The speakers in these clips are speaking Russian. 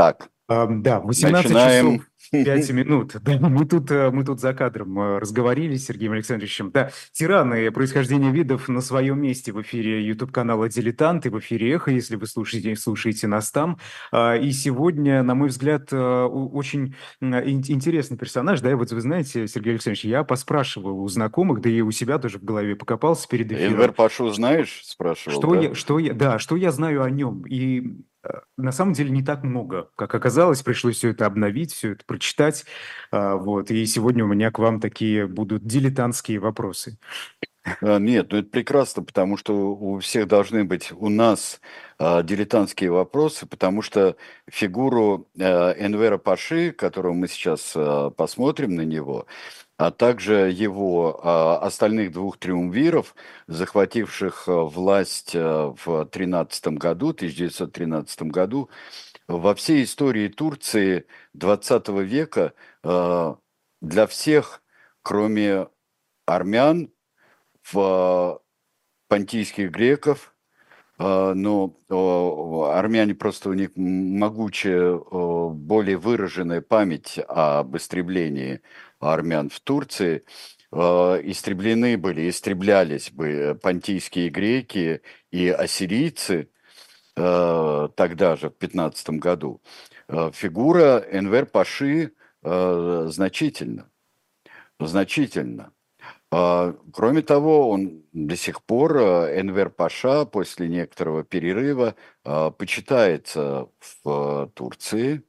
Так, Да, 18 начинаем. часов 5 минут. Да, мы тут, э, мы тут за кадром э, разговорились с Сергеем Александровичем. Да, тираны происхождения видов на своем месте в эфире YouTube-канала «Дилетант» и в эфире «Эхо», если вы слушаете, слушаете нас там. А, И сегодня, на мой взгляд, э, очень интересный персонаж. Да, и вот вы знаете, Сергей Александрович, я поспрашивал у знакомых, да и у себя тоже в голове покопался перед эфиром. Энвер Пашу знаешь, спрашивал, Что да? я, что я, да, что я знаю о нем? И э, на самом деле не так много, как оказалось. Пришлось все это обновить, все это прочитать. А, Вот. И сегодня у меня к вам такие будут дилетантские вопросы. А, Нет, ну это прекрасно, потому что у всех должны быть у нас а, дилетантские вопросы, потому что фигуру а, Энвера Паши, которого мы сейчас посмотрим на него, а также его а, остальных двух триумвиров, захвативших а, власть а, в 13 году, 1913 году, во всей истории Турции 20 века а, для всех, кроме армян, в понтийских греков, но армяне просто у них могучая, более выраженная память об истреблении армян в Турции. А, Истреблены были, истреблялись бы понтийские греки и ассирийцы а, тогда же, в 15 году. Фигура Энвер Паши значительно. А, Кроме того, он до сих пор, э, Энвер Паша, после некоторого перерыва, почитается в э, Турции.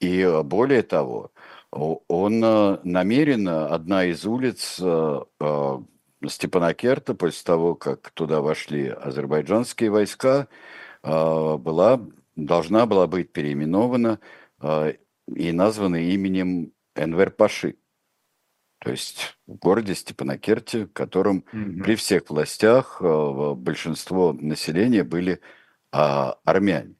И э, более того, он э, намеренно, одна из улиц э, э, Степанакерта, после того, как туда вошли азербайджанские войска, была, должна была быть переименована и названа именем Энвер Паши. То есть в городе Степанакерте, в котором Мгм. при всех властях большинство населения были а, армяне.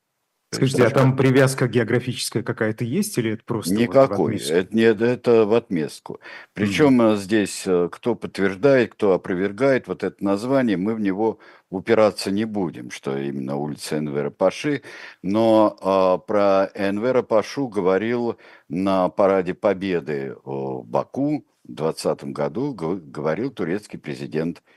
Скажите, а там привязка географическая какая-то есть или это просто вот Никакой. отместку? Это, не, это в отместку. Причем э, здесь э, кто подтверждает, кто опровергает вот это название, мы в него упираться не будем, что именно улица Энвера Паши. Но а, про Энвера Пашу говорил на параде Победы в Баку в 2020 году, говорил турецкий президент Эрдоган,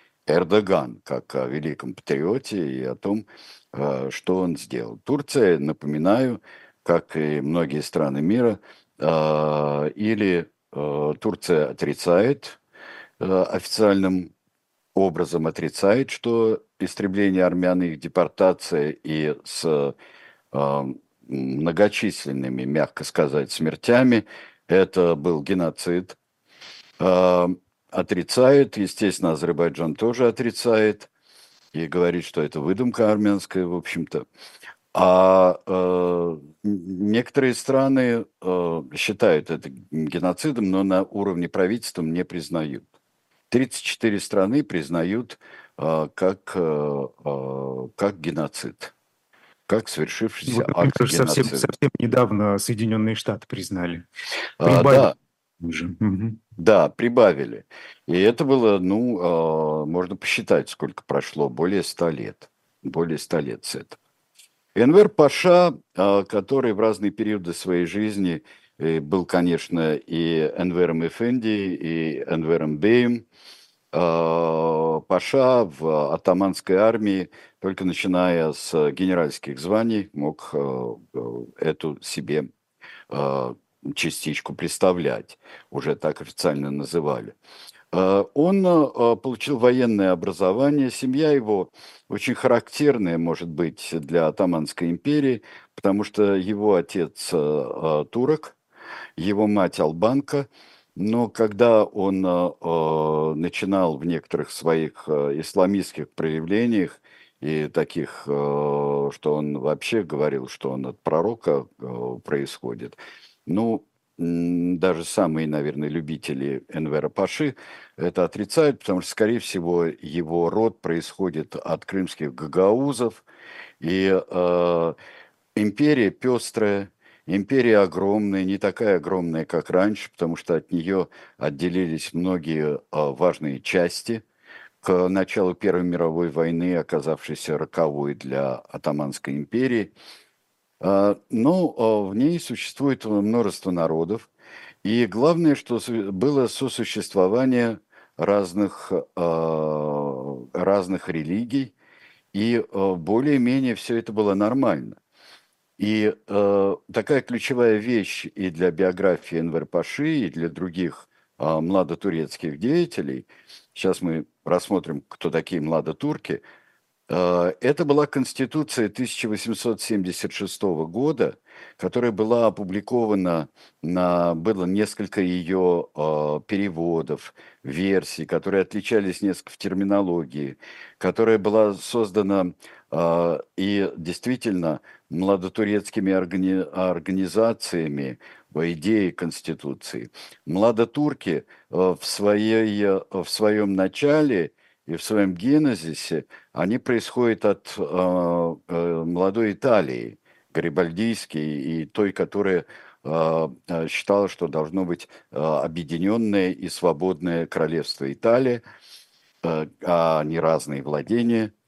как о великом патриоте и о том, э, что он сделал. Турция, напоминаю, как и многие страны мира, а, или э, Турция отрицает э, официальным образом отрицает, что истребление армян, их депортация и с э, многочисленными, мягко сказать, смертями, это был геноцид. Отрицает, естественно, Азербайджан тоже отрицает и говорит, что это выдумка армянская, в общем-то. А э, некоторые страны э, считают это геноцидом, но на уровне правительства не признают. 34 страны признают э, как, э, э, как геноцид, как совершившийся Вот, акт совсем, геноцида. совсем недавно Соединенные Штаты признали. А, да, уже. Мгм. да, прибавили. И это было, ну, э, можно посчитать, сколько прошло, более 100 лет. Более 100 лет с этого. Энвер Паша, а, который в разные периоды своей жизни э, был, конечно, и Энвером Эфенди, и Энвером Беем, а, Паша в атаманской армии, только начиная с генеральских званий, мог э, э, эту себе э, частичку представлять, уже так официально называли. Э, Он э, получил военное образование, семья его очень характерная, может быть, для Атаманской империи, потому что его отец э, турок, его мать албанка, но когда он начинал в некоторых своих исламистских проявлениях и таких, что он вообще говорил, что он от пророка происходит, ну, даже самые, наверное, любители Энвера Паши это отрицают, потому что, скорее всего, его род происходит от крымских гагаузов, и э, империя пестрая, империя огромная, не такая огромная, как раньше, потому что от нее отделились многие э, важные части к началу Первой мировой войны, оказавшейся роковой для Атаманской империи. А, но а, в ней существует множество народов, и главное, что было сосуществование разных, а, разных религий, и более-менее все это было нормально. И э, такая ключевая вещь и для биографии Энвер Паши, и для других э, младотурецких деятелей, сейчас мы рассмотрим, кто такие младотурки, это была Конституция 1876 года, которая была опубликована, на, было несколько ее э, переводов, версий, которые отличались несколько в терминологии, которая была создана э, и действительно младотурецкими органи организациями по идее Конституции. Младотурки э, в, своей, э, в своем начале и в своем генезисе, они происходят от э, э, молодой Италии, Гарибальдийской, и той, которая э, э, считала, что должно быть э, объединенное и свободное королевство Италии, э, а не разные владения –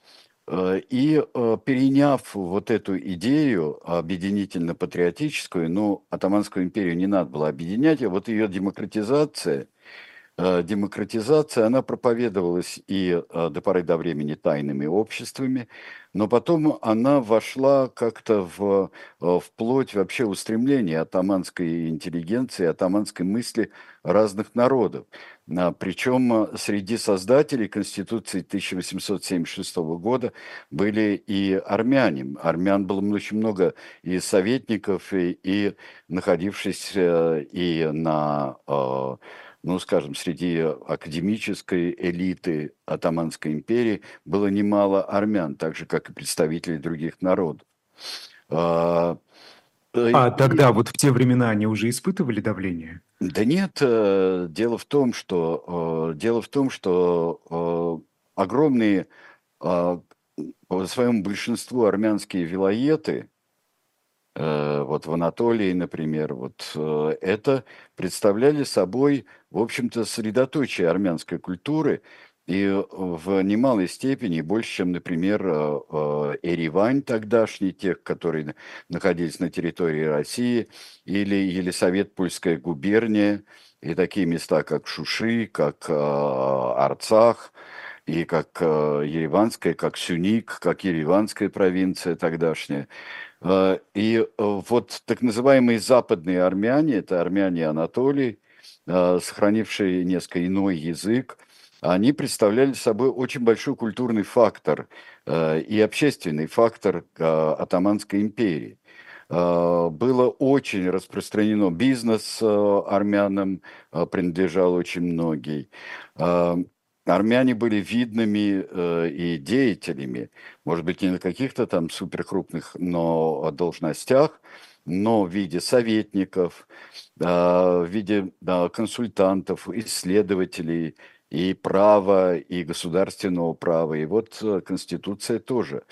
Э, и переняв вот эту идею объединительно-патриотическую, ну, Атаманскую империю не надо было объединять, а вот ее демократизация, демократизация, она проповедовалась и до поры до времени тайными обществами, но потом она вошла как-то в, вплоть вообще устремления атаманской интеллигенции, атаманской мысли разных народов. Причем среди создателей Конституции 1876 года были и армяне. Армян было очень много и советников, и, и находившихся и на, ну, скажем, среди академической элиты Атаманской империи было немало армян, так же, как и представителей других народов. Э, а тогда, вот в те времена, они уже испытывали давление? Да нет, э, дело в том, что э, дело в том, что огромные по своему большинству армянские вилоеты, вот в Анатолии, например, вот это представляли собой, в общем-то, средоточие армянской культуры, и в немалой степени, больше, чем, например, э, э, Эревань тогдашний, тех, которые находились на территории России, или Елисавет-Польская губерния, и такие места, как Шуши, как э, Арцах, и как Ереванская, как Сюник, как Ереванская провинция тогдашняя. И вот так называемые западные армяне, это армяне Анатолии, сохранившие несколько иной язык, они представляли собой очень большой культурный фактор э, и общественный фактор э, Атаманской империи. Э, было очень распространено бизнес армянам, принадлежал очень многие. Армяне были видными э, и деятелями, может быть, не на каких-то там суперкрупных но должностях, но в виде советников, э, в виде э, консультантов, исследователей, и права, и государственного права. И вот э, Конституция тоже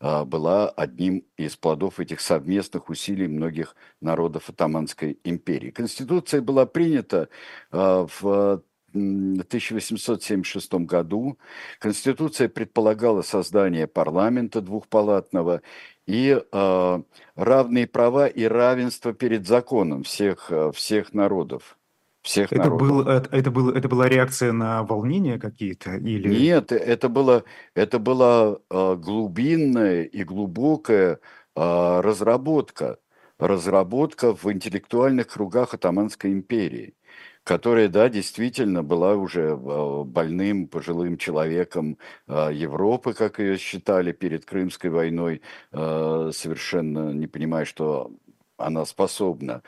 а, была одним из плодов этих совместных усилий многих народов Атаманской империи. Конституция была принята а, в 1876 году. Конституция предполагала создание парламента двухпалатного и э, равные права и равенство перед законом всех, всех народов всех это народов. Был, это, это, был, это была реакция на волнения какие-то? Или... Нет, это, было, это была э, глубинная и глубокая э, разработка. Разработка в интеллектуальных кругах Атаманской империи, которая, да, действительно была уже э, больным, пожилым человеком э, Европы, как ее считали перед Крымской войной, э, совершенно не понимая, что она способна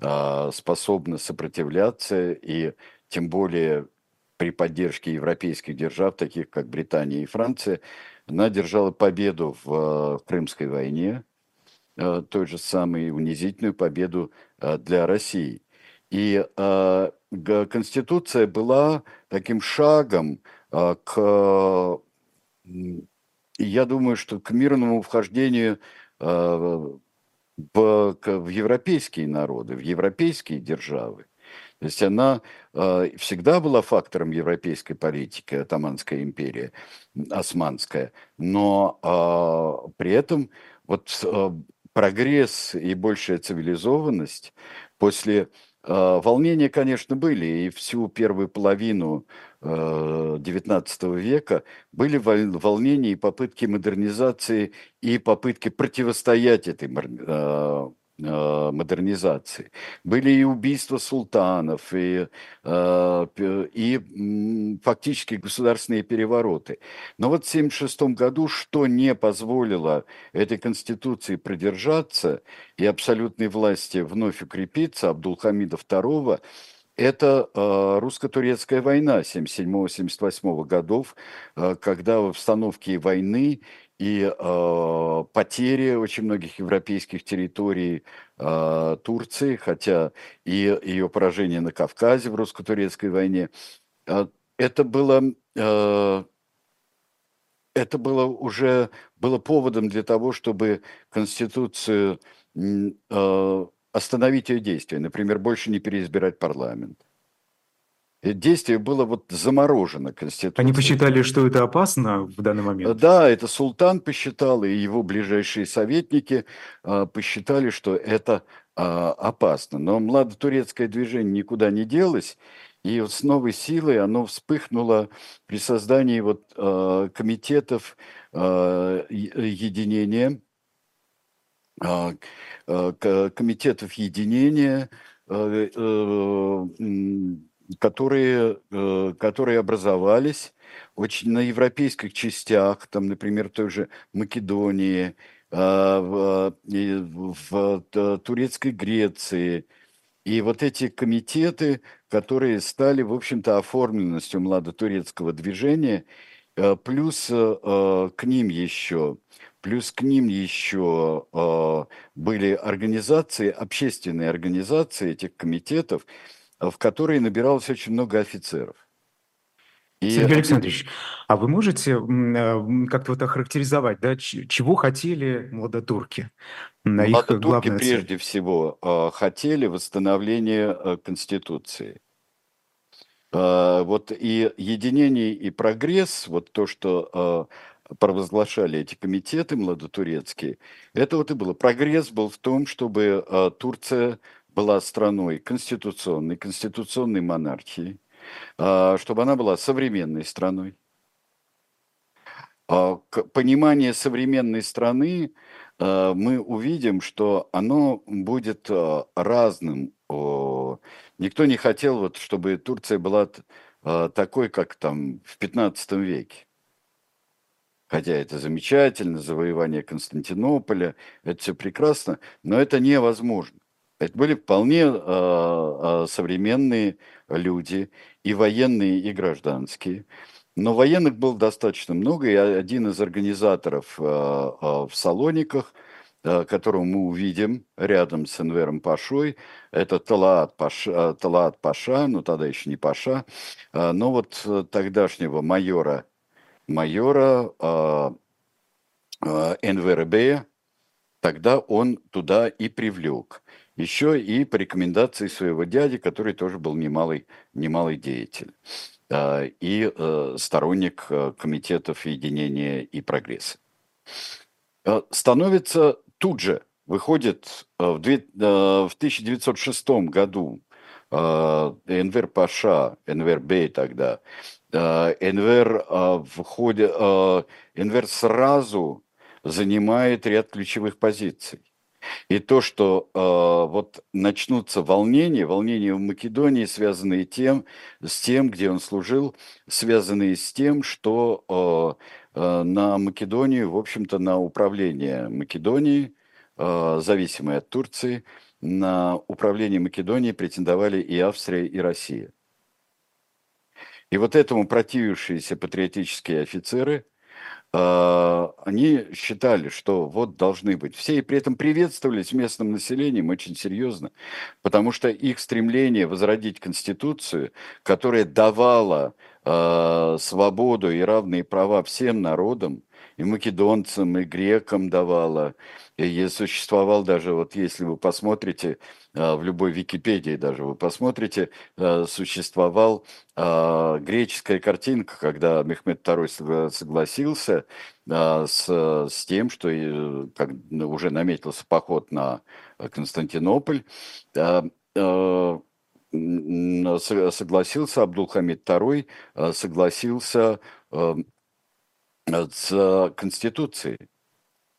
а, способна сопротивляться, и тем более при поддержке европейских держав, таких как Британия и Франция, она держала победу в а, Крымской войне, а, той же самой унизительную победу для России. И Конституция была таким шагом к, я думаю, что к мирному вхождению в, в европейские народы, в европейские державы. То есть она э, всегда была фактором европейской политики, Атаманская империя, Османская, но э, при этом вот э, прогресс и большая цивилизованность после э, волнения, конечно, были, и всю первую половину XIX э, века были волнения и попытки модернизации, и попытки противостоять этой Э, модернизации. Были и убийства султанов, и, э, и фактически государственные перевороты. Но вот в 1976 году что не позволило этой конституции продержаться и абсолютной власти вновь укрепиться, Абдулхамида II, это э, русско-турецкая война 77-78 годов, э, когда в обстановке войны и э, потери очень многих европейских территорий э, Турции, хотя и ее поражение на Кавказе в русско-турецкой войне, э, это было э, это было уже было поводом для того, чтобы конституцию э, остановить ее действие, например, больше не переизбирать парламент действие было вот заморожено Конституцией. Они посчитали, что это опасно в данный момент? Да, это султан посчитал, и его ближайшие советники а, посчитали, что это а, опасно. Но младотурецкое движение никуда не делось, и вот с новой силой оно вспыхнуло при создании вот а, комитетов единения, комитетов единения, э, э, которые, э, которые образовались очень на европейских частях, там, например, той же Македонии, а, в, в, в турецкой Греции. И вот эти комитеты, которые стали, в общем-то, оформленностью младотурецкого движения, э, плюс э, к ним еще, плюс к ним еще были организации, общественные организации этих комитетов, в которые набиралось очень много офицеров. И... Сергей Александрович, а вы можете э, как-то вот охарактеризовать, да, чего хотели младотурки? На младотурки их прежде цель? всего э, хотели восстановления э, Конституции. Вот и единение, и прогресс, вот то, что провозглашали эти комитеты младотурецкие, это вот и было. Прогресс был в том, чтобы Турция была страной конституционной, конституционной монархии, а, чтобы она была современной страной. А, понимание современной страны а, мы увидим, что оно будет разным. Никто не хотел, вот, чтобы Турция была такой, как там в 15 веке. Хотя это замечательно, завоевание Константинополя, это все прекрасно, но это невозможно. Это были вполне э, современные люди, и военные, и гражданские. Но военных было достаточно много, и один из организаторов э, э, в Салониках, э, которого мы увидим рядом с Энвером Пашой, это Талаат Паша, Талаат Паша, ну тогда еще не Паша, э, но вот тогдашнего майора, майора э, э, Энвера Бея, тогда он туда и привлек еще и по рекомендации своего дяди, который тоже был немалый, немалый деятель а, и э, сторонник э, комитетов единения и прогресса. Э, становится тут же, выходит в 1906 году Энвер Паша, Энвер Бей тогда, Энвер, входит, Энвер сразу занимает ряд ключевых позиций. И то, что э, вот начнутся волнения, волнения в Македонии, связанные тем, с тем, где он служил, связанные с тем, что э, э, на Македонию, в общем-то, на управление Македонией, э, зависимой от Турции, на управление Македонией претендовали и Австрия, и Россия. И вот этому противившиеся патриотические офицеры – они считали, что вот должны быть. Все, и при этом приветствовались местным населением очень серьезно, потому что их стремление возродить Конституцию, которая давала э, свободу и равные права всем народам, и македонцам, и грекам давала, И существовал даже, вот если вы посмотрите, в любой Википедии даже вы посмотрите, существовал греческая картинка, когда Мехмед II согласился с, с тем, что как уже наметился поход на Константинополь, согласился, Абдулхамид II согласился с Конституцией.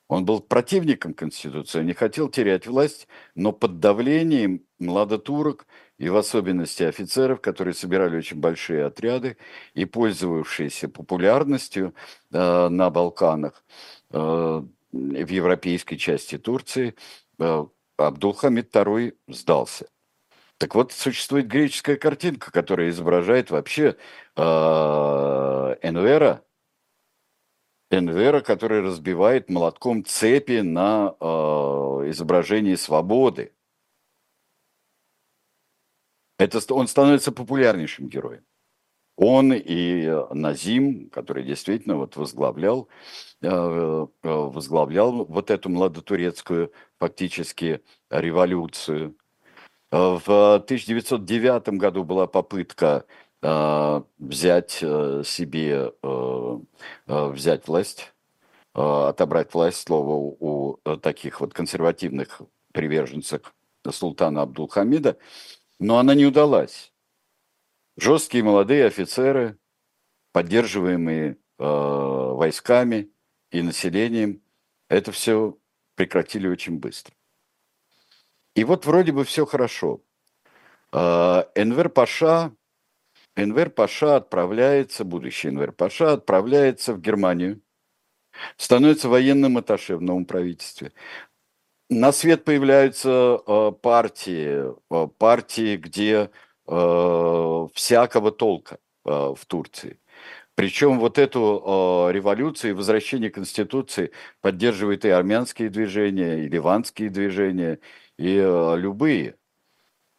Он был противником Конституции, не хотел терять власть, но под давлением младотурок и в особенности офицеров, которые собирали очень большие отряды и пользовавшиеся популярностью э, на Балканах, э, в европейской части Турции, э, Абдулхамид II сдался. Так вот, существует греческая картинка, которая изображает вообще э, Энвера, Энвера, который разбивает молотком цепи на э, изображении свободы. Это, он становится популярнейшим героем. Он и Назим, который действительно вот возглавлял, э, э, возглавлял вот эту младотурецкую фактически революцию. В 1909 году была попытка взять э, себе, э, э, взять власть, отобрать власть, слово у таких вот консервативных приверженцев султана Абдулхамида, но она не удалась. Жесткие молодые офицеры, поддерживаемые войсками и населением, это все прекратили очень быстро. И вот вроде бы все хорошо. Энвер Паша Энвер Паша отправляется, будущий Энвер Паша отправляется в Германию, становится военным атташе в новом правительстве. На свет появляются э, партии, э, партии, где э, всякого толка в Турции. Причем вот эту революцию и возвращение Конституции поддерживают и армянские движения, и ливанские движения, и любые,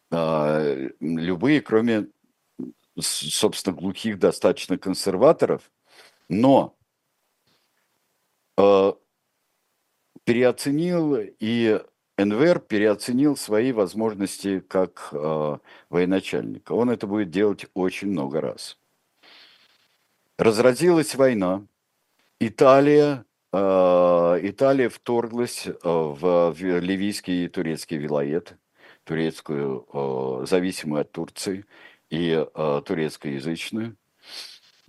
любые, кроме собственно, глухих достаточно консерваторов, но э, переоценил и НВР переоценил свои возможности как э, военачальника. Он это будет делать очень много раз. Разразилась война. Италия, э, Италия вторглась э, в, в ливийский и турецкий вилоет, турецкую, э, зависимую от Турции и э, турецкоязычную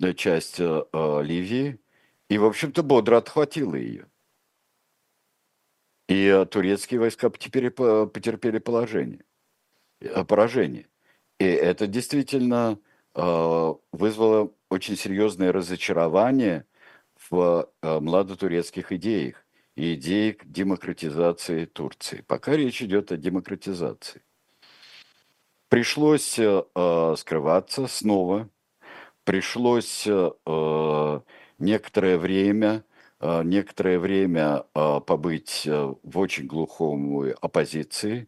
э, часть э, Ливии, и, в общем-то, бодро отхватила ее. И э, турецкие войска потерпели, потерпели положение, э, поражение. И это действительно э, вызвало очень серьезное разочарование в э, младотурецких идеях и идеях демократизации Турции. Пока речь идет о демократизации. Пришлось э, э, скрываться снова, пришлось э, некоторое время, э, некоторое время э, побыть э, в очень глухом оппозиции,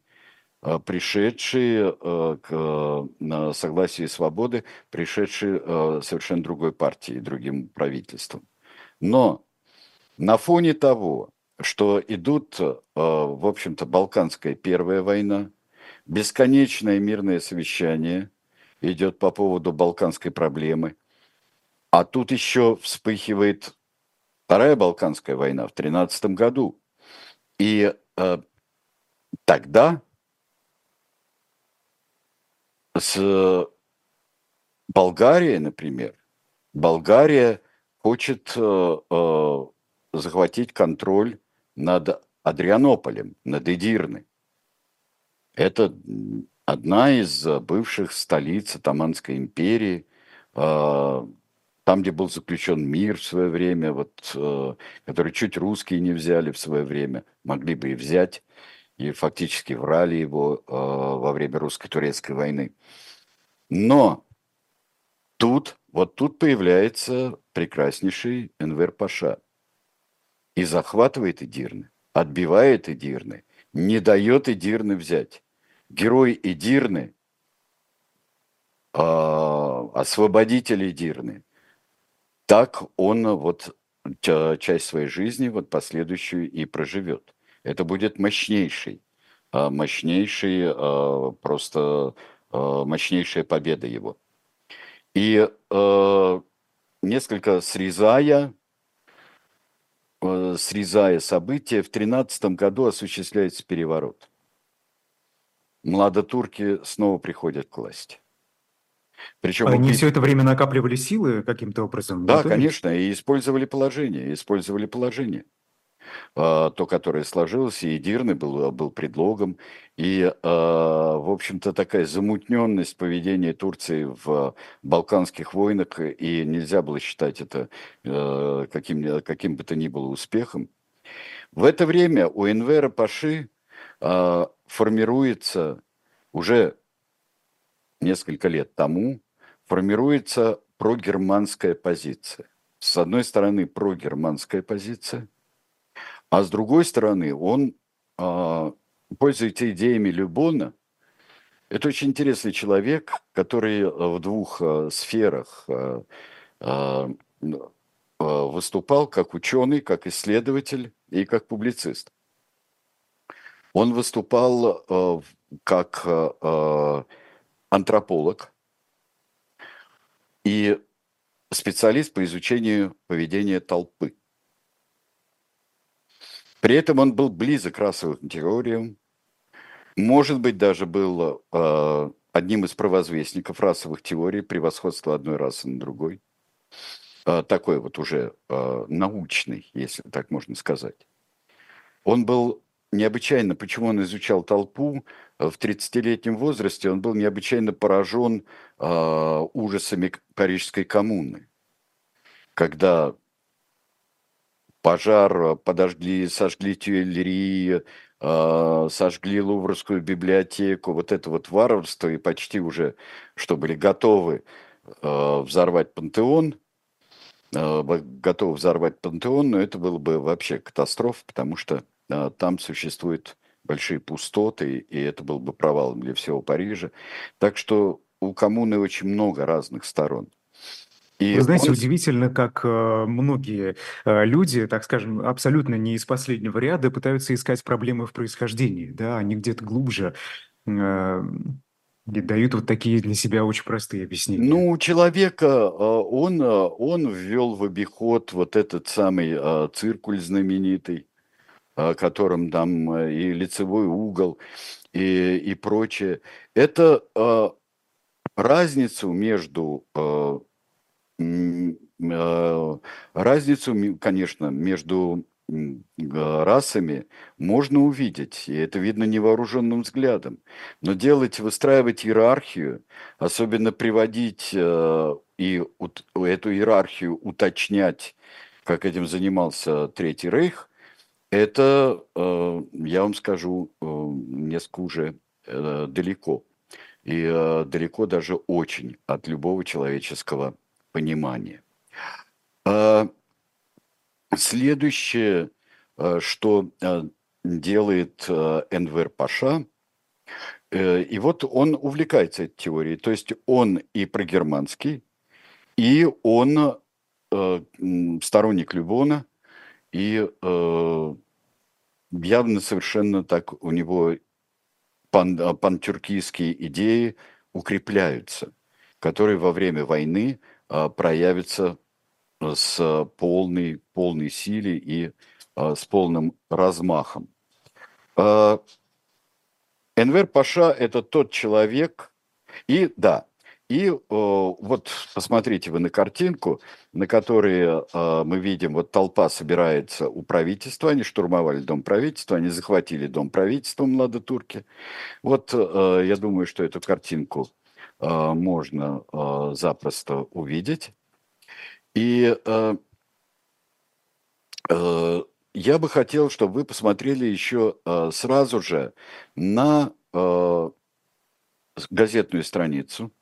э, пришедшие э, к на согласию свободы, пришедшие э, совершенно другой партии, другим правительством. Но на фоне того, что идут, э, в общем-то, Балканская первая война, Бесконечное мирное совещание идет по поводу балканской проблемы. А тут еще вспыхивает Вторая Балканская война в 13 году. И э, тогда с Болгарией, например, Болгария хочет э, э, захватить контроль над Адрианополем, над Эдирной. Это одна из э, бывших столиц Атаманской империи, а, там, где был заключен мир в свое время, вот, э, который чуть русские не взяли в свое время, могли бы и взять, и фактически врали его э, во время русско-турецкой войны. Но тут, вот тут появляется прекраснейший Энвер Паша и захватывает Эдирны, отбивает Эдирны, не дает Эдирны взять. Герой Эдирны, а, освободитель Эдирны, так он вот часть своей жизни, вот последующую и проживет. Это будет мощнейший, а, мощнейший, а, просто мощнейшая победа его. И несколько срезая, срезая события, в 13 году осуществляется переворот. Младотурки снова приходят к власти. Причем Они убийство... все это время накапливали силы каким-то образом? Да, конечно, и использовали положение, использовали положение. А, то, которое сложилось, и Эдирный был, был предлогом, и, а, в общем-то, такая замутненность поведения Турции в Балканских войнах, и нельзя было считать это а, каким, каким бы то ни было успехом. В это время у Энвера Паши формируется уже несколько лет тому, формируется прогерманская позиция. С одной стороны, прогерманская позиция, а с другой стороны, он э, пользуется идеями Любона. Это очень интересный человек, который в двух э, сферах э, э, выступал как ученый, как исследователь и как публицист. Он выступал э, как э, антрополог и специалист по изучению поведения толпы. При этом он был близок к расовым теориям, может быть, даже был э, одним из провозвестников расовых теорий превосходства одной расы на другой. Э, такой вот уже э, научный, если так можно сказать. Он был необычайно, почему он изучал толпу в 30-летнем возрасте, он был необычайно поражен э, ужасами Парижской коммуны, когда пожар, э, подожгли, сожгли Тюэллери, э, сожгли Луврскую библиотеку, вот это вот варварство, и почти уже, что были готовы э, взорвать пантеон, готовы взорвать пантеон, но это было бы вообще катастрофа, потому что там существуют большие пустоты, и это был бы провалом для всего Парижа. Так что у коммуны очень много разных сторон – и Вы знаете, он... удивительно, как э, многие э, люди, так скажем, абсолютно не из последнего ряда, пытаются искать проблемы в происхождении, да, они где-то глубже э, и дают вот такие для себя очень простые объяснения. Ну, у человека, э, он, э, он ввел в обиход вот этот самый э, циркуль знаменитый, которым там и лицевой угол, и, и прочее. Это разницу между Э, разницу, конечно, между расами можно увидеть, и это видно невооруженным взглядом. Но делать, выстраивать иерархию, особенно приводить э, и эту иерархию уточнять, как этим занимался Третий Рейх, это, э, я вам скажу, несколько уже далеко. И далеко даже очень от любого человеческого понимание. А, следующее, а, что а, делает Энвер Паша, э, и вот он увлекается этой теорией, то есть он и прогерманский, и он сторонник Любона, и явно совершенно так у него пан, пантюркийские идеи укрепляются, которые во время войны проявится с полной, полной силой и а, с полным размахом. А, Энвер Паша – это тот человек, и да, и вот посмотрите вы на картинку, на которой мы видим, вот толпа собирается у правительства, они штурмовали дом правительства, они захватили дом правительства младотурки. Вот я думаю, что эту картинку Э, можно э, запросто увидеть. И э, я бы хотел, чтобы вы посмотрели еще сразу же на газетную страницу.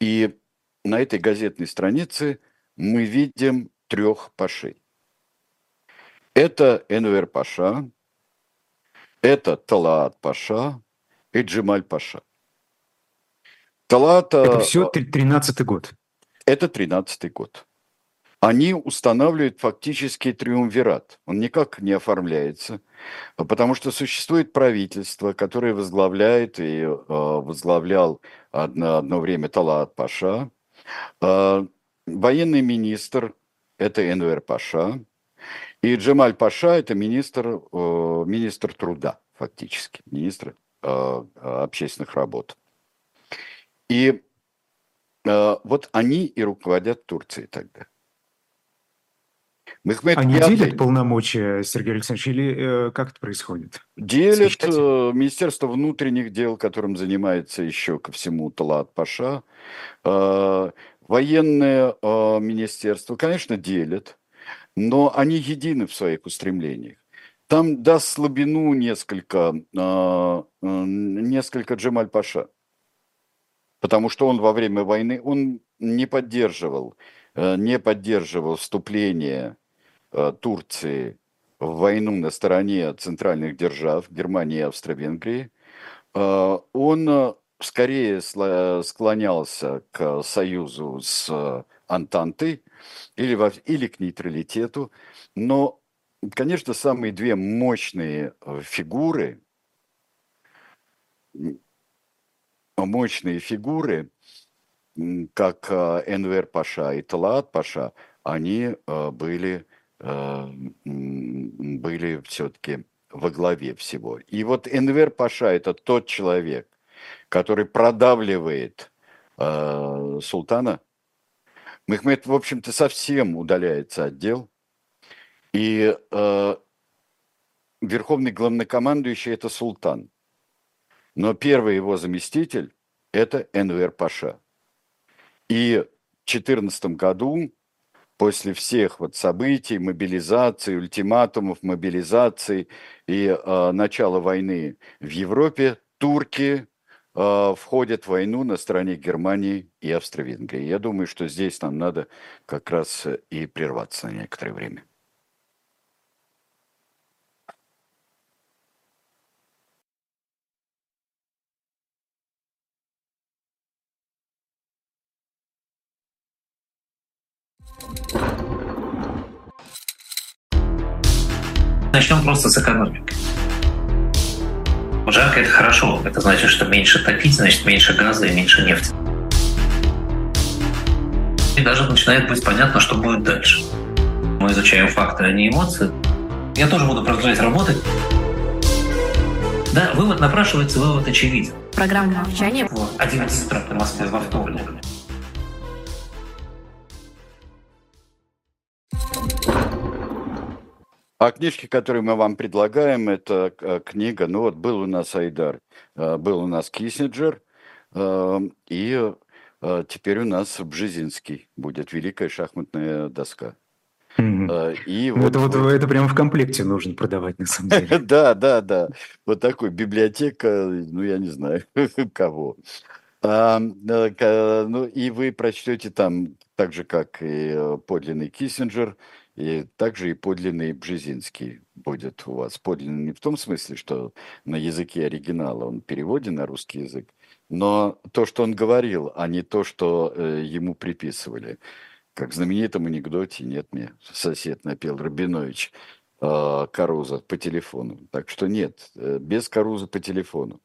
И на этой газетной странице мы видим трех пашей. Это Энвер Паша, это Талаат Паша и Джемаль Паша. Талата... Это все 13-й год. Это 13-й год. они устанавливают фактически триумвират. Он никак не оформляется, потому что существует правительство, которое возглавляет и э, возглавлял одно, одно время Талат Паша. Военный министр – это Энвер Паша. И Джемаль Паша – это министр, министр труда, фактически, министр общественных работ. И э, вот они и руководят Турцией тогда. Мехмед Они Пятый... делят полномочия, Сергей Александрович, или э, как это происходит? Делят э, Министерство внутренних дел, которым занимается еще ко всему Талат Паша. Э, военное э, министерство, конечно, делят, но они едины в своих устремлениях. Там даст слабину несколько, э, э, несколько Джемаль Паша, потому что он во время войны, он не поддерживал, э, не поддерживал вступление Э, Турции в войну на стороне центральных держав Германии и Австро-Венгрии, э, он скорее склонялся к союзу с Антантой или, во, или к нейтралитету. Но, конечно, самые две мощные фигуры, мощные фигуры, как Энвер Паша и Талаат Паша, они были Э, были все-таки во главе всего. И вот Энвер Паша – это тот человек, который продавливает э, султана. Мехмед, в общем-то, совсем удаляется от дел. И э, верховный главнокомандующий – это султан. Но первый его заместитель – это Энвер Паша. И в 2014 году после всех вот событий, мобилизации, ультиматумов, мобилизации и э, начала войны в Европе, турки э, входят в войну на стороне Германии и Австро-Венгрии. Я думаю, что здесь нам надо как раз и прерваться на некоторое время. Начнем просто с экономики. Жарко – это хорошо. Это значит, что меньше топить, значит меньше газа и меньше нефти. И даже начинает быть понятно, что будет дальше. Мы изучаем факты, а не эмоции. Я тоже буду продолжать работать. Да, вывод напрашивается, вывод очевиден. Программа молчания. Вот, 11 утра по Москве во вторник. А книжки, которые мы вам предлагаем, это э, книга, ну вот был у нас Айдар, э, был у нас Киссинджер, э, и теперь у нас Бжезинский будет «Великая шахматная доска». Mm-hmm. И ну, вот, это, вот, это прямо в комплекте нужно продавать, на самом деле. да, да, да. Вот такой библиотека, ну, я не знаю, кого. А, ну, и вы прочтете там, так же, как и подлинный Киссинджер, и также и подлинный Бжезинский будет у вас. Подлинный не в том смысле, что на языке оригинала он переводен на русский язык, но то, что он говорил, а не то, что э, ему приписывали. Как в знаменитом анекдоте «Нет мне, сосед напел Рабинович» э, Каруза по телефону. Так что нет, э, без Каруза по телефону.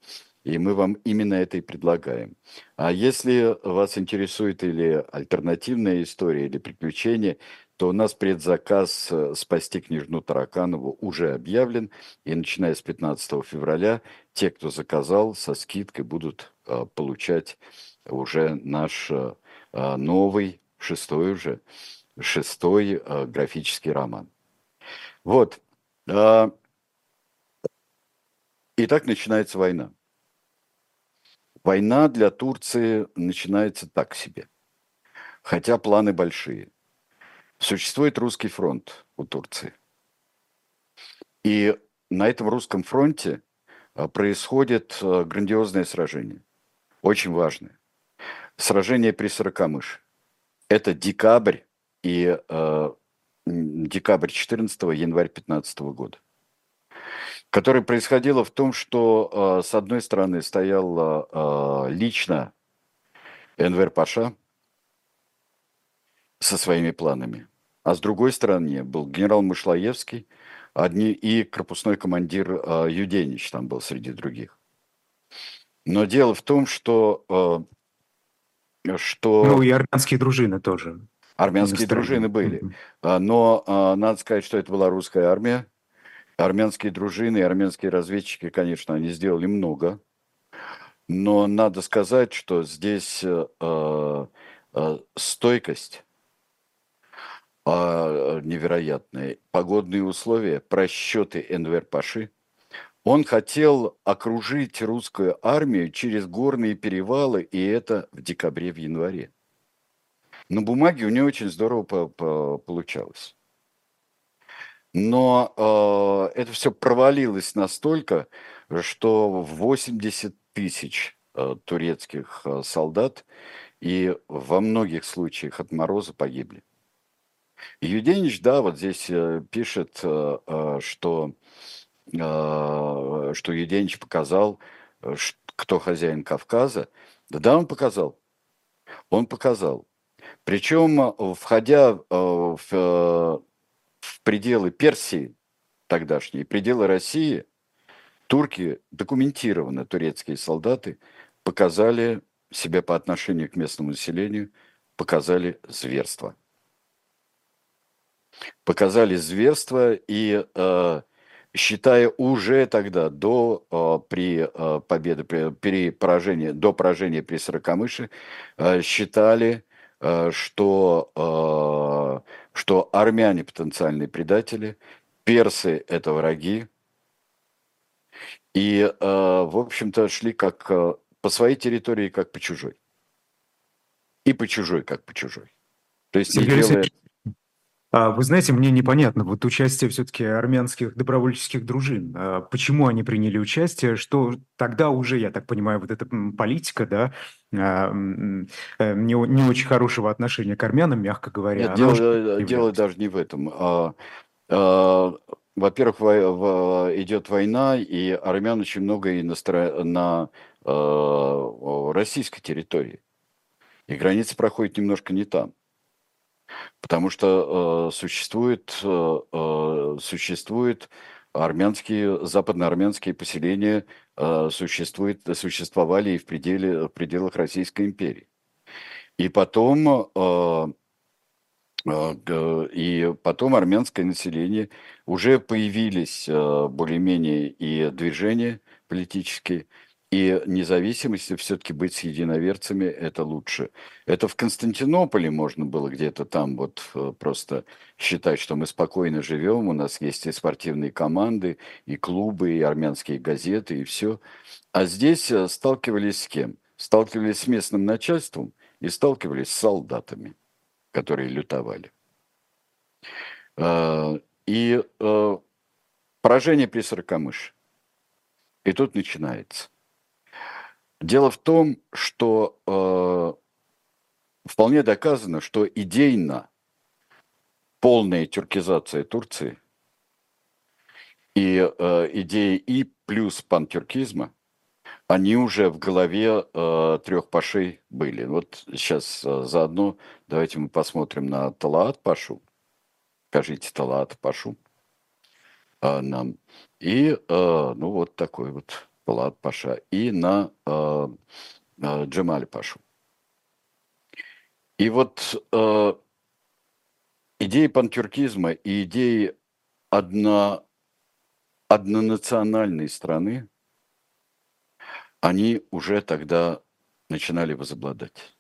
И мы вам именно это и предлагаем. А если вас интересует или альтернативная история, или приключения, то у нас предзаказ э, «Спасти княжну Тараканову» уже объявлен, и начиная с 15 февраля те, кто заказал, со скидкой будут э, получать уже наш э, новый, шестой уже, шестой графический роман. Вот. И так начинается война. Война для Турции начинается так себе, хотя планы большие – Существует русский фронт у Турции. И на этом русском фронте а, происходит а, грандиозное сражение, очень важное. Сражение при Сорокомыше. Это декабрь и э, декабрь 14 январь 15 года которое происходило в том, что с одной стороны стоял лично Энвер Паша со своими планами. а с другой стороны был генерал Мышлоевский, одни, и корпусной командир э, Юденич там был среди других. Но дело в том, что... Э, что... Ну и армянские дружины тоже. Армянские дружины были. Mm-hmm. Но э, надо сказать, что это была русская армия. Армянские дружины и армянские разведчики, конечно, они сделали много. Но надо сказать, что здесь э, э, стойкость э, невероятная, погодные условия, просчеты Энвер Паши. Он хотел окружить русскую армию через горные перевалы, и это в декабре, в январе. На бумаге у него очень здорово по -по получалось. Но э, это все провалилось настолько, что 80 тысяч э, турецких э, солдат и во многих случаях от мороза погибли. Юденич, да, вот здесь э, пишет, э, э, что, что Юденич показал, кто хозяин Кавказа. Да, он показал. Он показал. Причем, входя в, в пределы Персии тогдашние, пределы России, турки, документированно турецкие солдаты, показали себя по отношению к местному населению, показали зверство. Показали зверство и э, считая уже тогда до э, при э, победы при, при поражении до поражения при Сорокомыше считали что, что армяне потенциальные предатели, персы – это враги, и, в общем-то, шли как по своей территории, как по чужой. И по чужой, как по чужой. То есть не делая... А, вы знаете, мне непонятно, вот участие все-таки армянских добровольческих дружин. А, почему они приняли участие? Что тогда уже, я так понимаю, вот эта политика, да, а, не, не очень хорошего отношения к армянам, мягко говоря. Нет, дело, дело даже не в этом. А, а, во-первых, во, идет война, и армян очень много и на, на а, российской территории. И граница проходит немножко не там. Потому что э, существует, э, э, существует армянские, западноармянские поселения э, существует, существовали и в, пределе, в пределах Российской империи. И потом, э, э, и потом армянское население уже появились э, более-менее и движения политические, и независимости все-таки быть с единоверцами – это лучше. Это в Константинополе можно было где-то там вот э, просто считать, что мы спокойно живем, у нас есть и спортивные команды, и клубы, и армянские газеты, и все. А здесь э, сталкивались с кем? Сталкивались с местным начальством и сталкивались с солдатами, которые лютовали. А, и э, поражение при Сорокомыше. И тут начинается. Дело в том, что э, вполне доказано, что идейно полная тюркизация Турции и э, идеи и плюс пантюркизма, они уже в голове э, трех пашей были. Вот сейчас э, заодно давайте мы посмотрим на Талаат Пашу. Скажите Талаат Пашу э, нам. И э, ну вот такой вот Палат Паша, и на э, э, Джемаль Пашу. И вот э, идеи пантюркизма и идеи одно, однонациональной страны, они уже тогда начинали возобладать.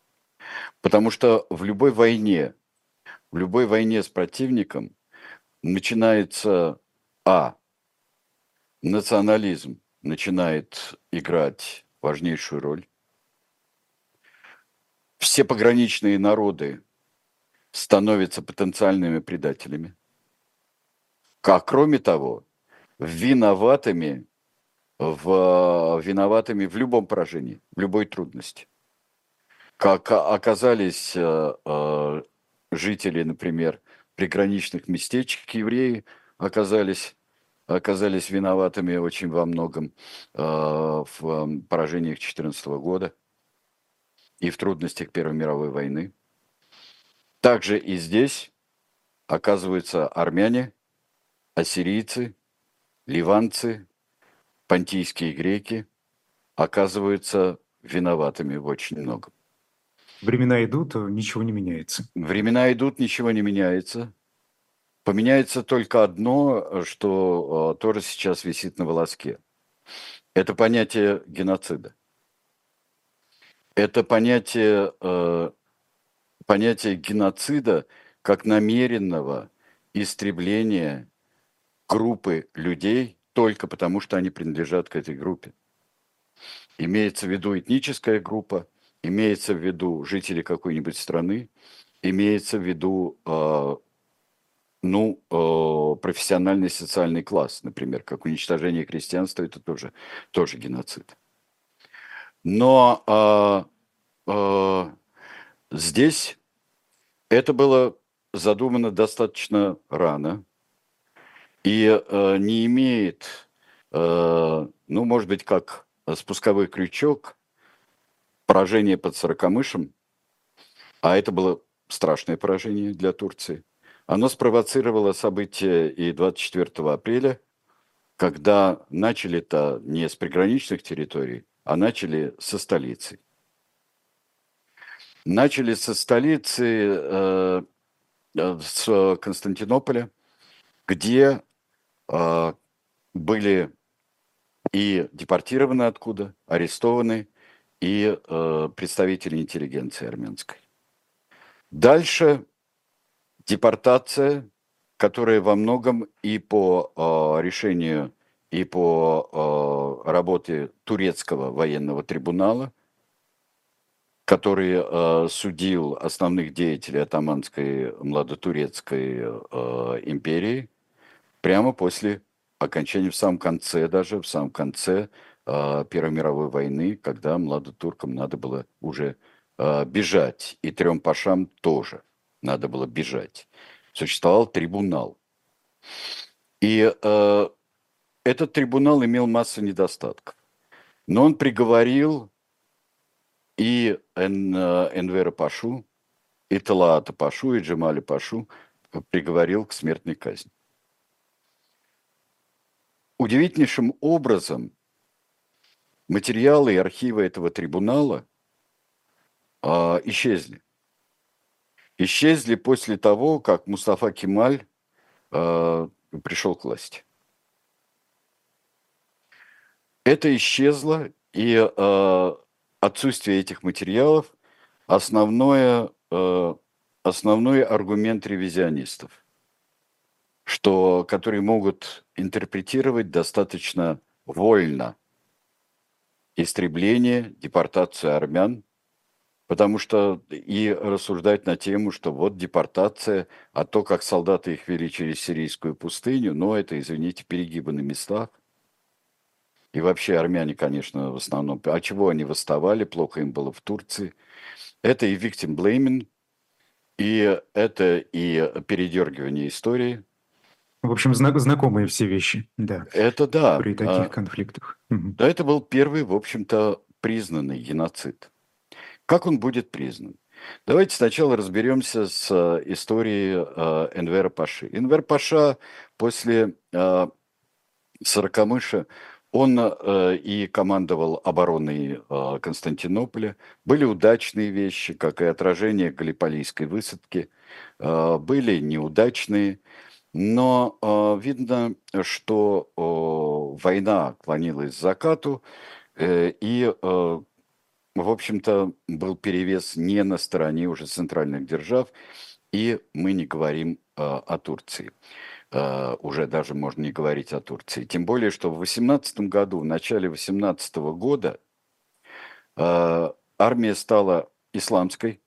Потому что в любой войне, в любой войне с противником начинается А. Национализм, начинает играть важнейшую роль. Все пограничные народы становятся потенциальными предателями. Как, кроме того, виноватыми в, виноватыми в любом поражении, в любой трудности. Как оказались э, э, жители, например, приграничных местечек, евреи оказались оказались виноватыми очень во многом э, в поражениях 2014 года и в трудностях Первой мировой войны. Также и здесь оказываются армяне, ассирийцы, ливанцы, понтийские греки оказываются виноватыми в очень многом. Времена идут, а ничего не меняется. Времена идут, ничего не меняется. Поменяется только одно, что э, тоже сейчас висит на волоске. Это понятие геноцида. Это понятие, э, понятие геноцида как намеренного истребления группы людей только потому, что они принадлежат к этой группе. Имеется в виду этническая группа, имеется в виду жители какой-нибудь страны, имеется в виду э, ну, э, профессиональный социальный класс, например, как уничтожение крестьянства, это тоже, тоже геноцид. Но э, э, здесь это было задумано достаточно рано и э, не имеет, э, ну, может быть, как спусковой крючок поражение под Сорокомышем, а это было страшное поражение для Турции. Оно спровоцировало события и 24 апреля, когда начали-то не с приграничных территорий, а начали со столицы. Начали со столицы, э, э с Константинополя, где э, были и депортированы откуда, арестованы, и э, представители интеллигенции армянской. Дальше депортация, которая во многом и по э, решению, и по э, работе турецкого военного трибунала, который э, судил основных деятелей атаманской младотурецкой э, империи прямо после окончания, в самом конце даже, в самом конце э, Первой мировой войны, когда младотуркам надо было уже э, бежать, и трем пашам тоже надо было бежать. Существовал трибунал. И э, этот трибунал имел массу недостатков. Но он приговорил и Эн, э, Энвера Пашу, и Талаата Пашу, и Джемали Пашу приговорил к смертной казни. Удивительнейшим образом материалы и архивы этого трибунала э, исчезли. Исчезли после того, как Мустафа Кемаль э, пришел к власти. Это исчезло, и э, отсутствие этих материалов основное, э, основной аргумент ревизионистов, что, которые могут интерпретировать достаточно вольно истребление, депортацию армян, потому что и рассуждать на тему, что вот депортация, а то, как солдаты их вели через сирийскую пустыню, но это, извините, перегибы на местах. И вообще армяне, конечно, в основном, а чего они восставали, плохо им было в Турции. Это и victim blaming, и это и передергивание истории – в общем, зна- знакомые все вещи, да. Это да. При таких а, конфликтах. Да, это был первый, в общем-то, признанный геноцид. Как он будет признан? Давайте сначала разберемся с э, историей э, Энвера Паши. Энвер Паша после э, Сорокомыша, он и командовал обороной Константинополя. Были удачные вещи, как и отражение Галиполийской высадки. Были неудачные. Но видно, что война клонилась к закату, и, в общем-то, был перевес не на стороне уже центральных держав, и мы не говорим э, о Турции. Uh, уже даже можно не говорить о Турции. Тем более, что в 18 году, в начале 18 года, uh, армия стала исламской,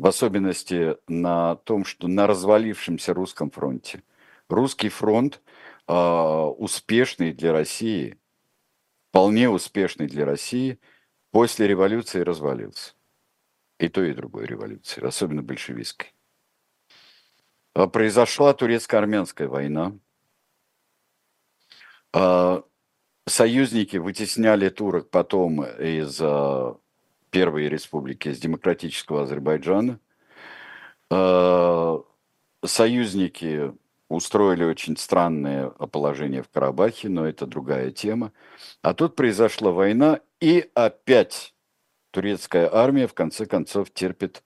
в особенности на том, что на развалившемся русском фронте. Русский фронт э, успешный для России, вполне успешный для России, после революции развалился. И то, и другой революции, особенно большевистской. А произошла турецко-армянская война. А, союзники вытесняли турок потом из Первой Республики, из демократического Азербайджана. Э, союзники устроили очень странное положение в Карабахе, но это другая тема. А тут произошла война, и опять турецкая армия в конце концов терпит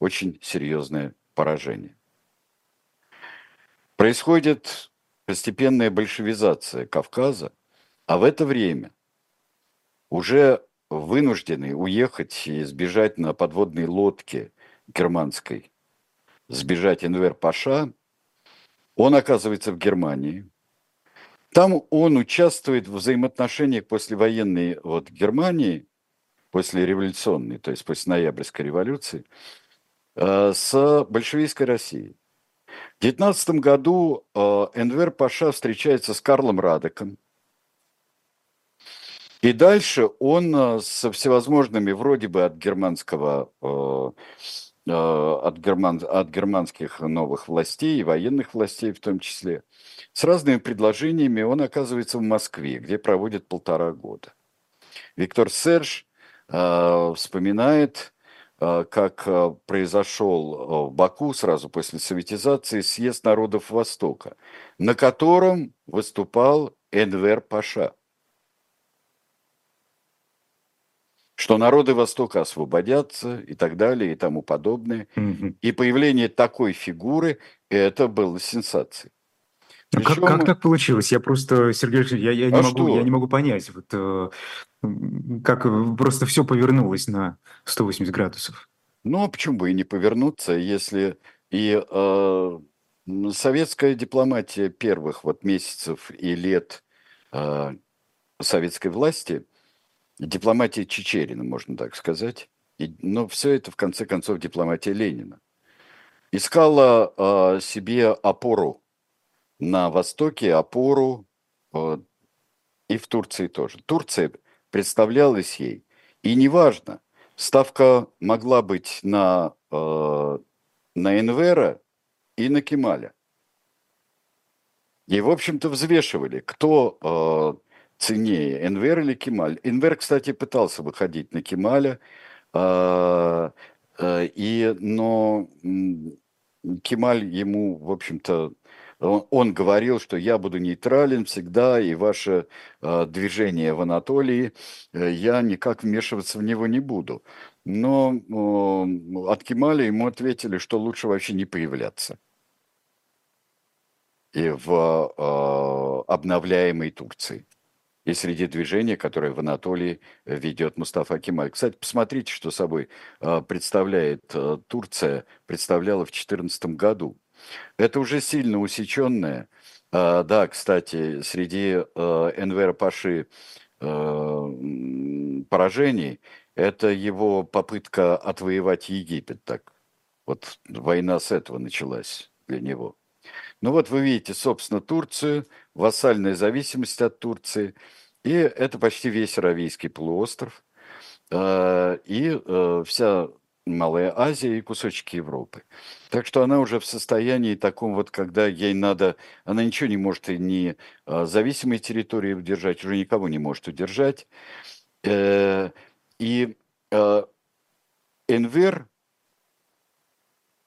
очень серьезное поражение. Происходит постепенная большевизация Кавказа, а в это время уже вынуждены уехать и сбежать на подводной лодке германской, сбежать Энвер Паша, он оказывается в Германии. Там он участвует в взаимоотношениях послевоенной вот Германии, после революционной, то есть после ноябрьской революции, э, с большевистской Россией. В 19 году Энвер Паша встречается с Карлом Радеком, и дальше он э, со всевозможными, вроде бы от германского, э, от, герман, от германских новых властей, военных властей в том числе, с разными предложениями он оказывается в Москве, где проводит полтора года. Виктор Серж вспоминает, как произошел в Баку сразу после советизации съезд народов Востока, на котором выступал Энвер Паша – что народы Востока освободятся и так далее и тому подобное. Угу. И появление такой фигуры – это было сенсацией. Ну, как, как так получилось? Я просто, Сергей Алексеевич, я, я, не, а могу, я не могу понять, вот, э, как просто все повернулось на 180 градусов. Ну, а почему бы и не повернуться, если и э, советская дипломатия первых вот месяцев и лет э, советской власти – дипломатия Чечерина, можно так сказать. И, но все это, в конце концов, дипломатия Ленина. Искала э, себе опору на Востоке, опору э, и в Турции тоже. Турция представлялась ей. И неважно, ставка могла быть на, э, на Энвера и на Кемаля. И, в общем-то, взвешивали, кто ценнее, Энвер или Кемаль. Энвер, кстати, пытался выходить на Кемаля, а, э, и, но Кемаль ему, в общем-то, он, он говорил, что я буду нейтрален всегда, и ваше э, движение в Анатолии, э, я никак вмешиваться в него не буду. Но э, от Кемаля ему ответили, что лучше вообще не появляться и в э, обновляемой Турции и среди движения, которое в Анатолии э, ведет Мустафа Кемаль. Кстати, посмотрите, что собой а, представляет э, Турция, представляла в 2014 году. Это уже сильно усеченное. А, да, кстати, среди э, Энвера Паши поражений это его попытка отвоевать Египет. Так вот война с этого началась для него. Ну вот вы видите, собственно, Турцию, вассальная зависимость от Турции, и это почти весь Аравийский полуостров, э, и э, вся Малая Азия и кусочки Европы. Так что она уже в состоянии таком вот, когда ей надо, она ничего не может и не э, зависимой территории удержать, уже никого не может удержать. И Энвер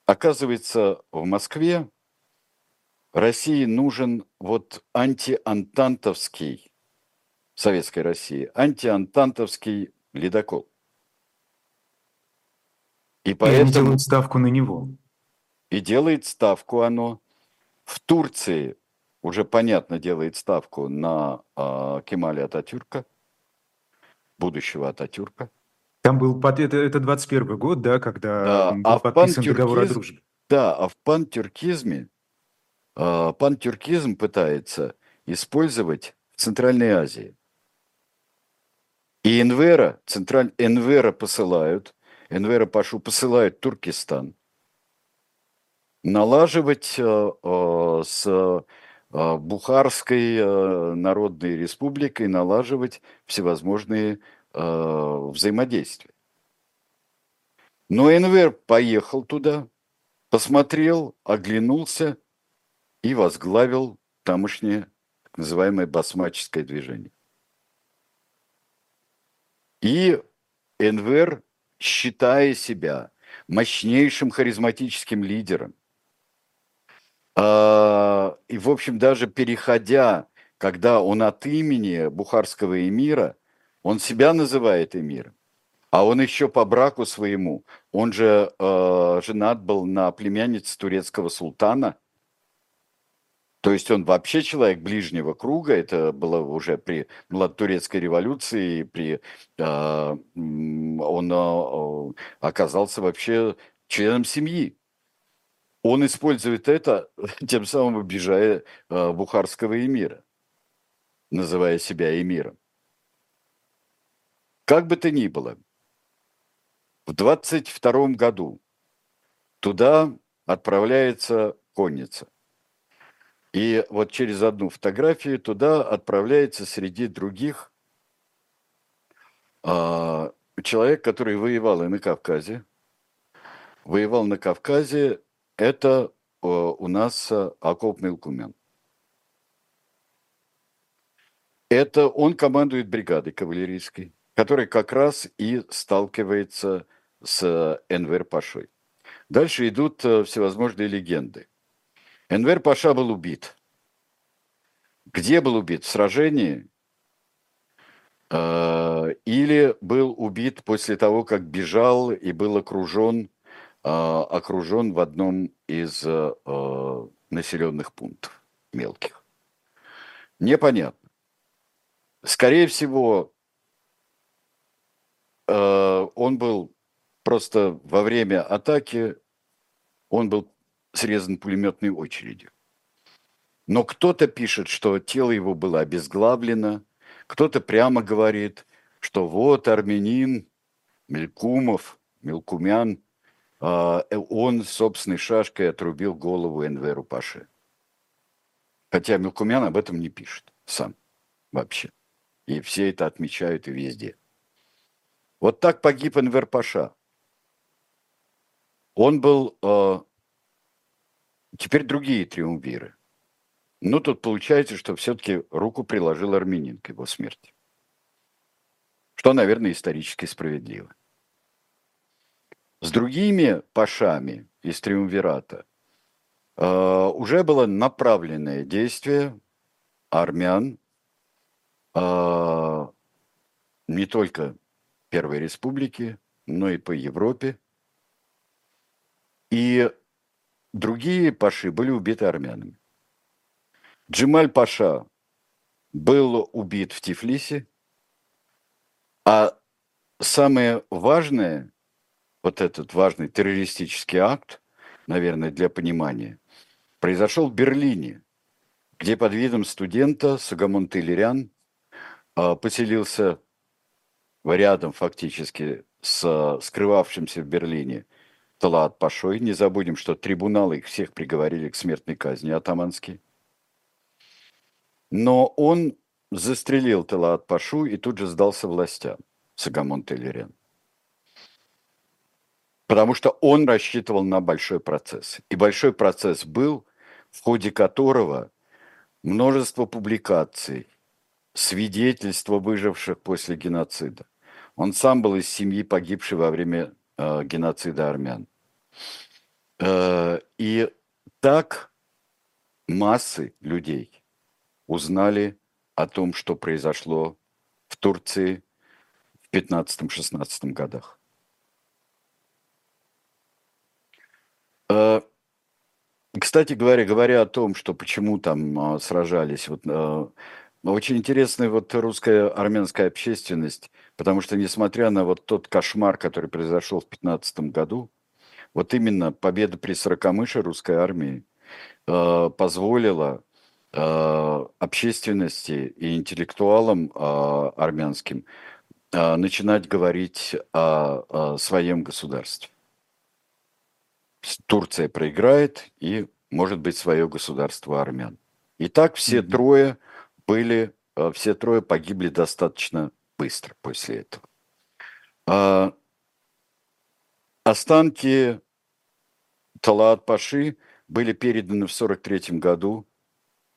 оказывается в Москве, России нужен вот антиантантовский советской России, антиантантовский ледокол. И поэтому... И делают ставку на него. И делает ставку оно. В Турции уже понятно делает ставку на э, Кемаля Ататюрка, будущего Ататюрка. Там был, это, это 21 год, да, когда да, был а подписан договор о дружбе. Да, а в пантюркизме а, пантюркизм пытается использовать в Центральной Азии. И Энвера, централь Энвера посылают, Энвера Пашу посылают Туркестан налаживать э, э, с э, Бухарской э, Народной Республикой, налаживать всевозможные э, взаимодействия. Но Энвер поехал туда, посмотрел, оглянулся – и возглавил тамошнее так называемое басмаческое движение. И Энвер, считая себя мощнейшим харизматическим лидером, А, и, в общем, даже переходя, когда он от имени Бухарского эмира, он себя называет эмиром, а он еще по браку своему, он же э, женат был на племяннице турецкого султана, то есть он вообще человек ближнего круга, это было уже при турецкой революции, при, э, он э, оказался вообще членом семьи. Он использует это, тем самым обижая э, бухарского эмира, называя себя эмиром. Как бы то ни было, в 22 году туда отправляется конница. И вот через одну фотографию туда отправляется среди других э, человек, который воевал и на Кавказе. Воевал на Кавказе это э, у нас э, Акоп Милкумен. Это он командует бригадой кавалерийской, которая как раз и сталкивается с Энвер Пашой. Дальше идут э, всевозможные легенды. Энвер Паша был убит. Где был убит? В сражении? Или был убит после того, как бежал и был окружен а, окружен в одном из э, э, населенных пунктов мелких. Непонятно. Скорее всего, э, он был просто во время атаки, он был срезан пулеметной очередью. Но кто-то пишет, что тело его было обезглавлено, кто-то прямо говорит, что вот армянин Мелькумов, Мелкумян – а, э, он собственной шашкой отрубил голову Энверу Паше. Хотя Милкумян об этом не пишет сам вообще. И все это отмечают и везде. Вот так погиб Энвер Паша. Он был... Э, теперь другие триумвиры. Ну, тут получается, что все-таки руку приложил армянин к его смерти. Что, наверное, исторически справедливо. С другими пашами из Триумвирата э, уже было направленное действие армян э, не только Первой Республики, но и по Европе. И другие паши были убиты армянами. Джемаль Паша был убит в Тифлисе, а самое важное – вот этот важный террористический акт, наверное, для понимания, произошел в Берлине, где под видом студента Сагамон Тылерян а, поселился рядом фактически с скрывавшимся в Берлине Талаат Пашой. Не забудем, что трибуналы их всех приговорили к смертной казни атаманские. Но он застрелил Талаат Пашу и тут же сдался властям, Сагамон Телерян. Потому что он рассчитывал на большой процесс. И большой процесс был, в ходе которого множество публикаций, свидетельства выживших после геноцида. Он сам был из семьи погибшей во время э, геноцида армян. Э, и так массы людей узнали о том, что произошло в Турции в 15-16 годах. Э, кстати говоря, говоря о том, что почему там сражались, вот очень интересная вот русская армянская общественность, потому что несмотря на вот тот кошмар, который произошел в 15 году, вот именно победа при Сорокомыше русской армии э, позволила общественности и интеллектуалам армянским начинать говорить о своем государстве. Турция проиграет и, может быть, свое государство армян. И так все mm-hmm. трое были, э, все трое погибли достаточно быстро после этого. А, останки Талаат Паши были переданы в 1943 году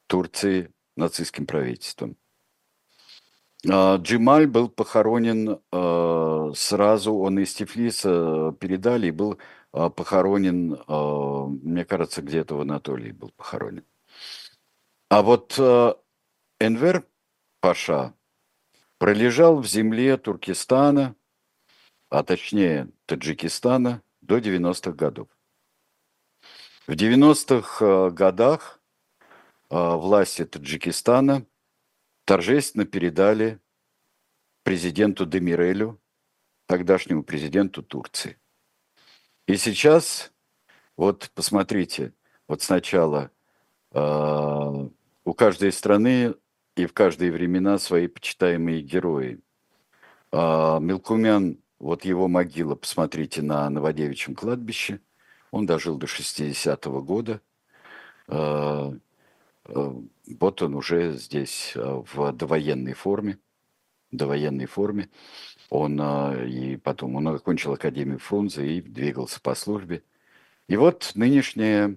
Турции нацистским правительством. А, Джемаль был похоронен э, сразу, он из Тифлиса передали и был э, похоронен, мне кажется, где-то в Анатолии был похоронен. А вот Энвер Паша пролежал в земле Туркестана, а точнее Таджикистана, до 90-х годов. В 90-х э, годах э, власти Таджикистана торжественно передали президенту Демирелю, тогдашнему президенту Турции. И сейчас, вот посмотрите, вот сначала э, у каждой страны и в каждые времена свои почитаемые герои. Э, Мелкумян, вот его могила, посмотрите на Новодевичьем кладбище, он дожил до 60-го года. Э, э, вот он уже здесь э, в довоенной форме, довоенной форме. Он э, и потом он окончил Академию Фрунзе и двигался по службе. И вот нынешняя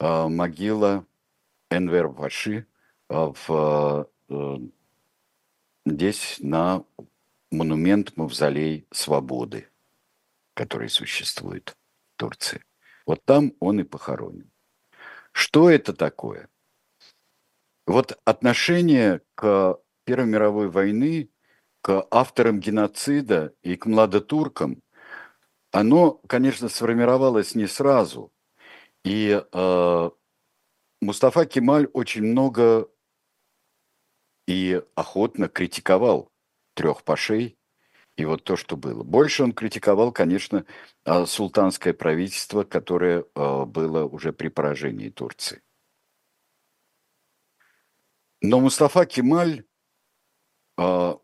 могила Энвер Ваши в, здесь на монумент Мавзолей Свободы, который существует в Турции. Вот там он и похоронен. Что это такое? Вот отношение к Первой мировой войны, к авторам геноцида и к младотуркам, оно, конечно, сформировалось не сразу. И э, Мустафа Кемаль очень много и охотно критиковал трех пашей и вот то, что было. Больше он критиковал, конечно, э, султанское правительство, которое э, было уже при поражении Турции. Но Мустафа Кемаль э,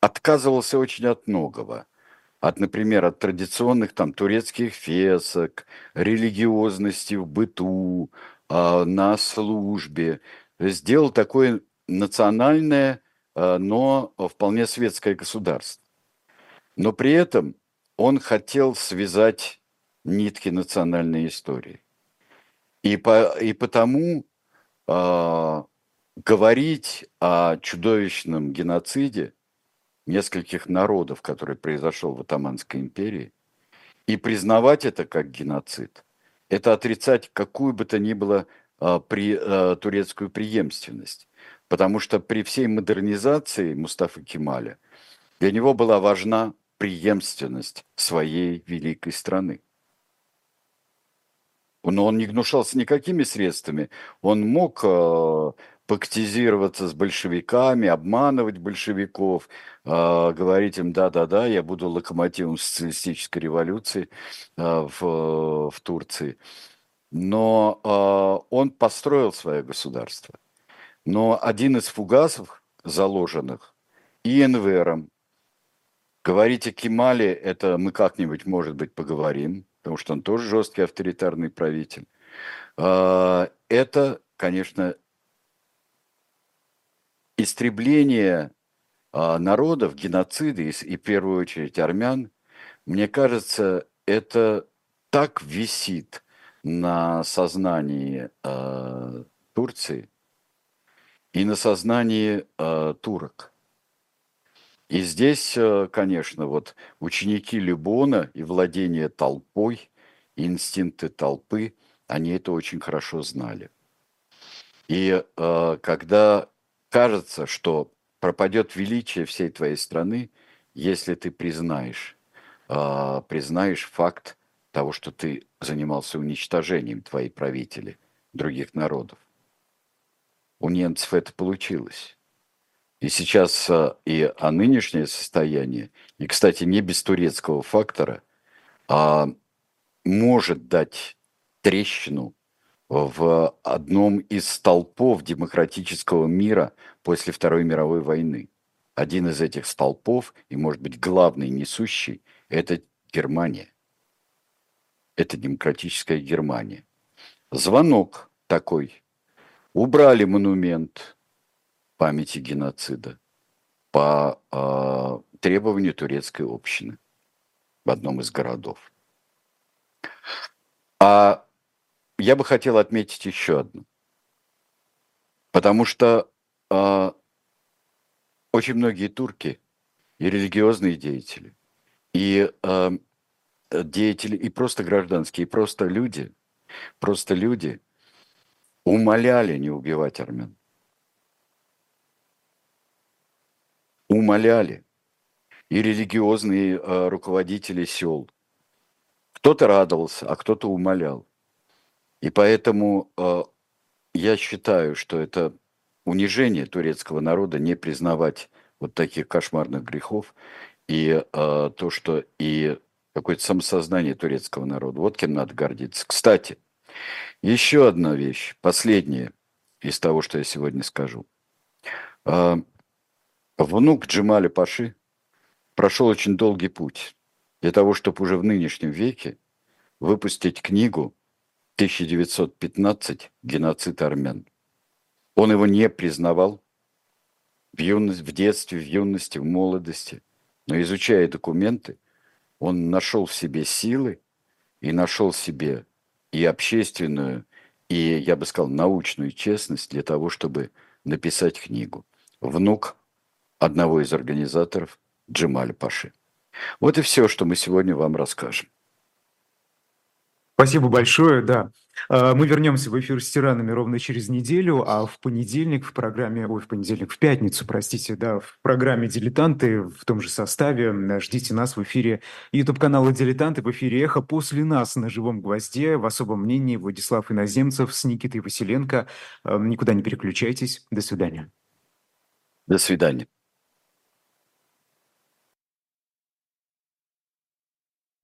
отказывался очень от многого. От, например, от традиционных там турецких фесок, религиозности в быту, на службе. Сделал такое национальное, э, но вполне светское государство. Но при этом он хотел связать нитки национальной истории. И, по, и потому э, говорить о чудовищном геноциде нескольких народов, который произошел в Атаманской империи, и признавать это как геноцид, это отрицать какую бы то ни было а, при, а, турецкую преемственность. Потому что при всей модернизации Мустафы Кемаля для него была важна преемственность своей великой страны. Но он не гнушался никакими средствами. Он мог а, пактизироваться с большевиками, обманывать большевиков, э, говорить им, да-да-да, я буду локомотивом социалистической революции э, в, в Турции. Но э, он построил свое государство. Но один из фугасов, заложенных и Энвером, говорить о Кемале, это мы как-нибудь, может быть, поговорим, потому что он тоже жесткий авторитарный правитель. Это, конечно, истребление а, народов, геноциды и, в первую очередь армян, мне кажется, это так висит на сознании э, Турции и на сознании э, турок. И здесь, э, конечно, вот ученики Либона и владение толпой, инстинкты толпы, они это очень хорошо знали. И э, когда кажется, что пропадет величие всей твоей страны, если ты признаешь, э, признаешь факт того, что ты занимался уничтожением твоей правители, других народов. У немцев это получилось. И сейчас э, и а нынешнее состояние, и, кстати, не без турецкого фактора, а может дать трещину в одном из столпов демократического мира после Второй мировой войны. Один из этих столпов, и, может быть, главный несущий, это Германия. Это демократическая Германия. Звонок такой. Убрали монумент памяти геноцида по э, требованию турецкой общины в одном из городов. А я бы хотел отметить еще одну. Потому что э, очень многие турки и религиозные деятели, и э, деятели, и просто гражданские, и просто люди, просто люди умоляли не убивать армян. Умоляли. И религиозные э, руководители сел. Кто-то радовался, а кто-то умолял. И поэтому э, я считаю, что это унижение турецкого народа не признавать вот таких кошмарных грехов и э, то, что и какое-то самосознание турецкого народа. Вот кем надо гордиться. Кстати, еще одна вещь, последняя из того, что я сегодня скажу. Э, внук Джемаля Паши прошел очень долгий путь для того, чтобы уже в нынешнем веке выпустить книгу 1915 «Геноцид армян». Он его не признавал в, юность, в детстве, в юности, в молодости. Но изучая документы, он нашел в себе силы и нашел в себе и общественную, и, я бы сказал, научную честность для того, чтобы написать книгу. Внук одного из организаторов Джемаля Паши. Вот и все, что мы сегодня вам расскажем. Спасибо большое, да. А, мы вернемся в эфир с тиранами ровно через неделю, а в понедельник в программе, ой, в понедельник, в пятницу, простите, да, в программе «Дилетанты» в том же составе ждите нас в эфире YouTube-канала «Дилетанты», в эфире «Эхо». После нас на «Живом гвозде» в особом мнении Владислав Иноземцев с Никитой Василенко. А, никуда не переключайтесь. До свидания. До свидания.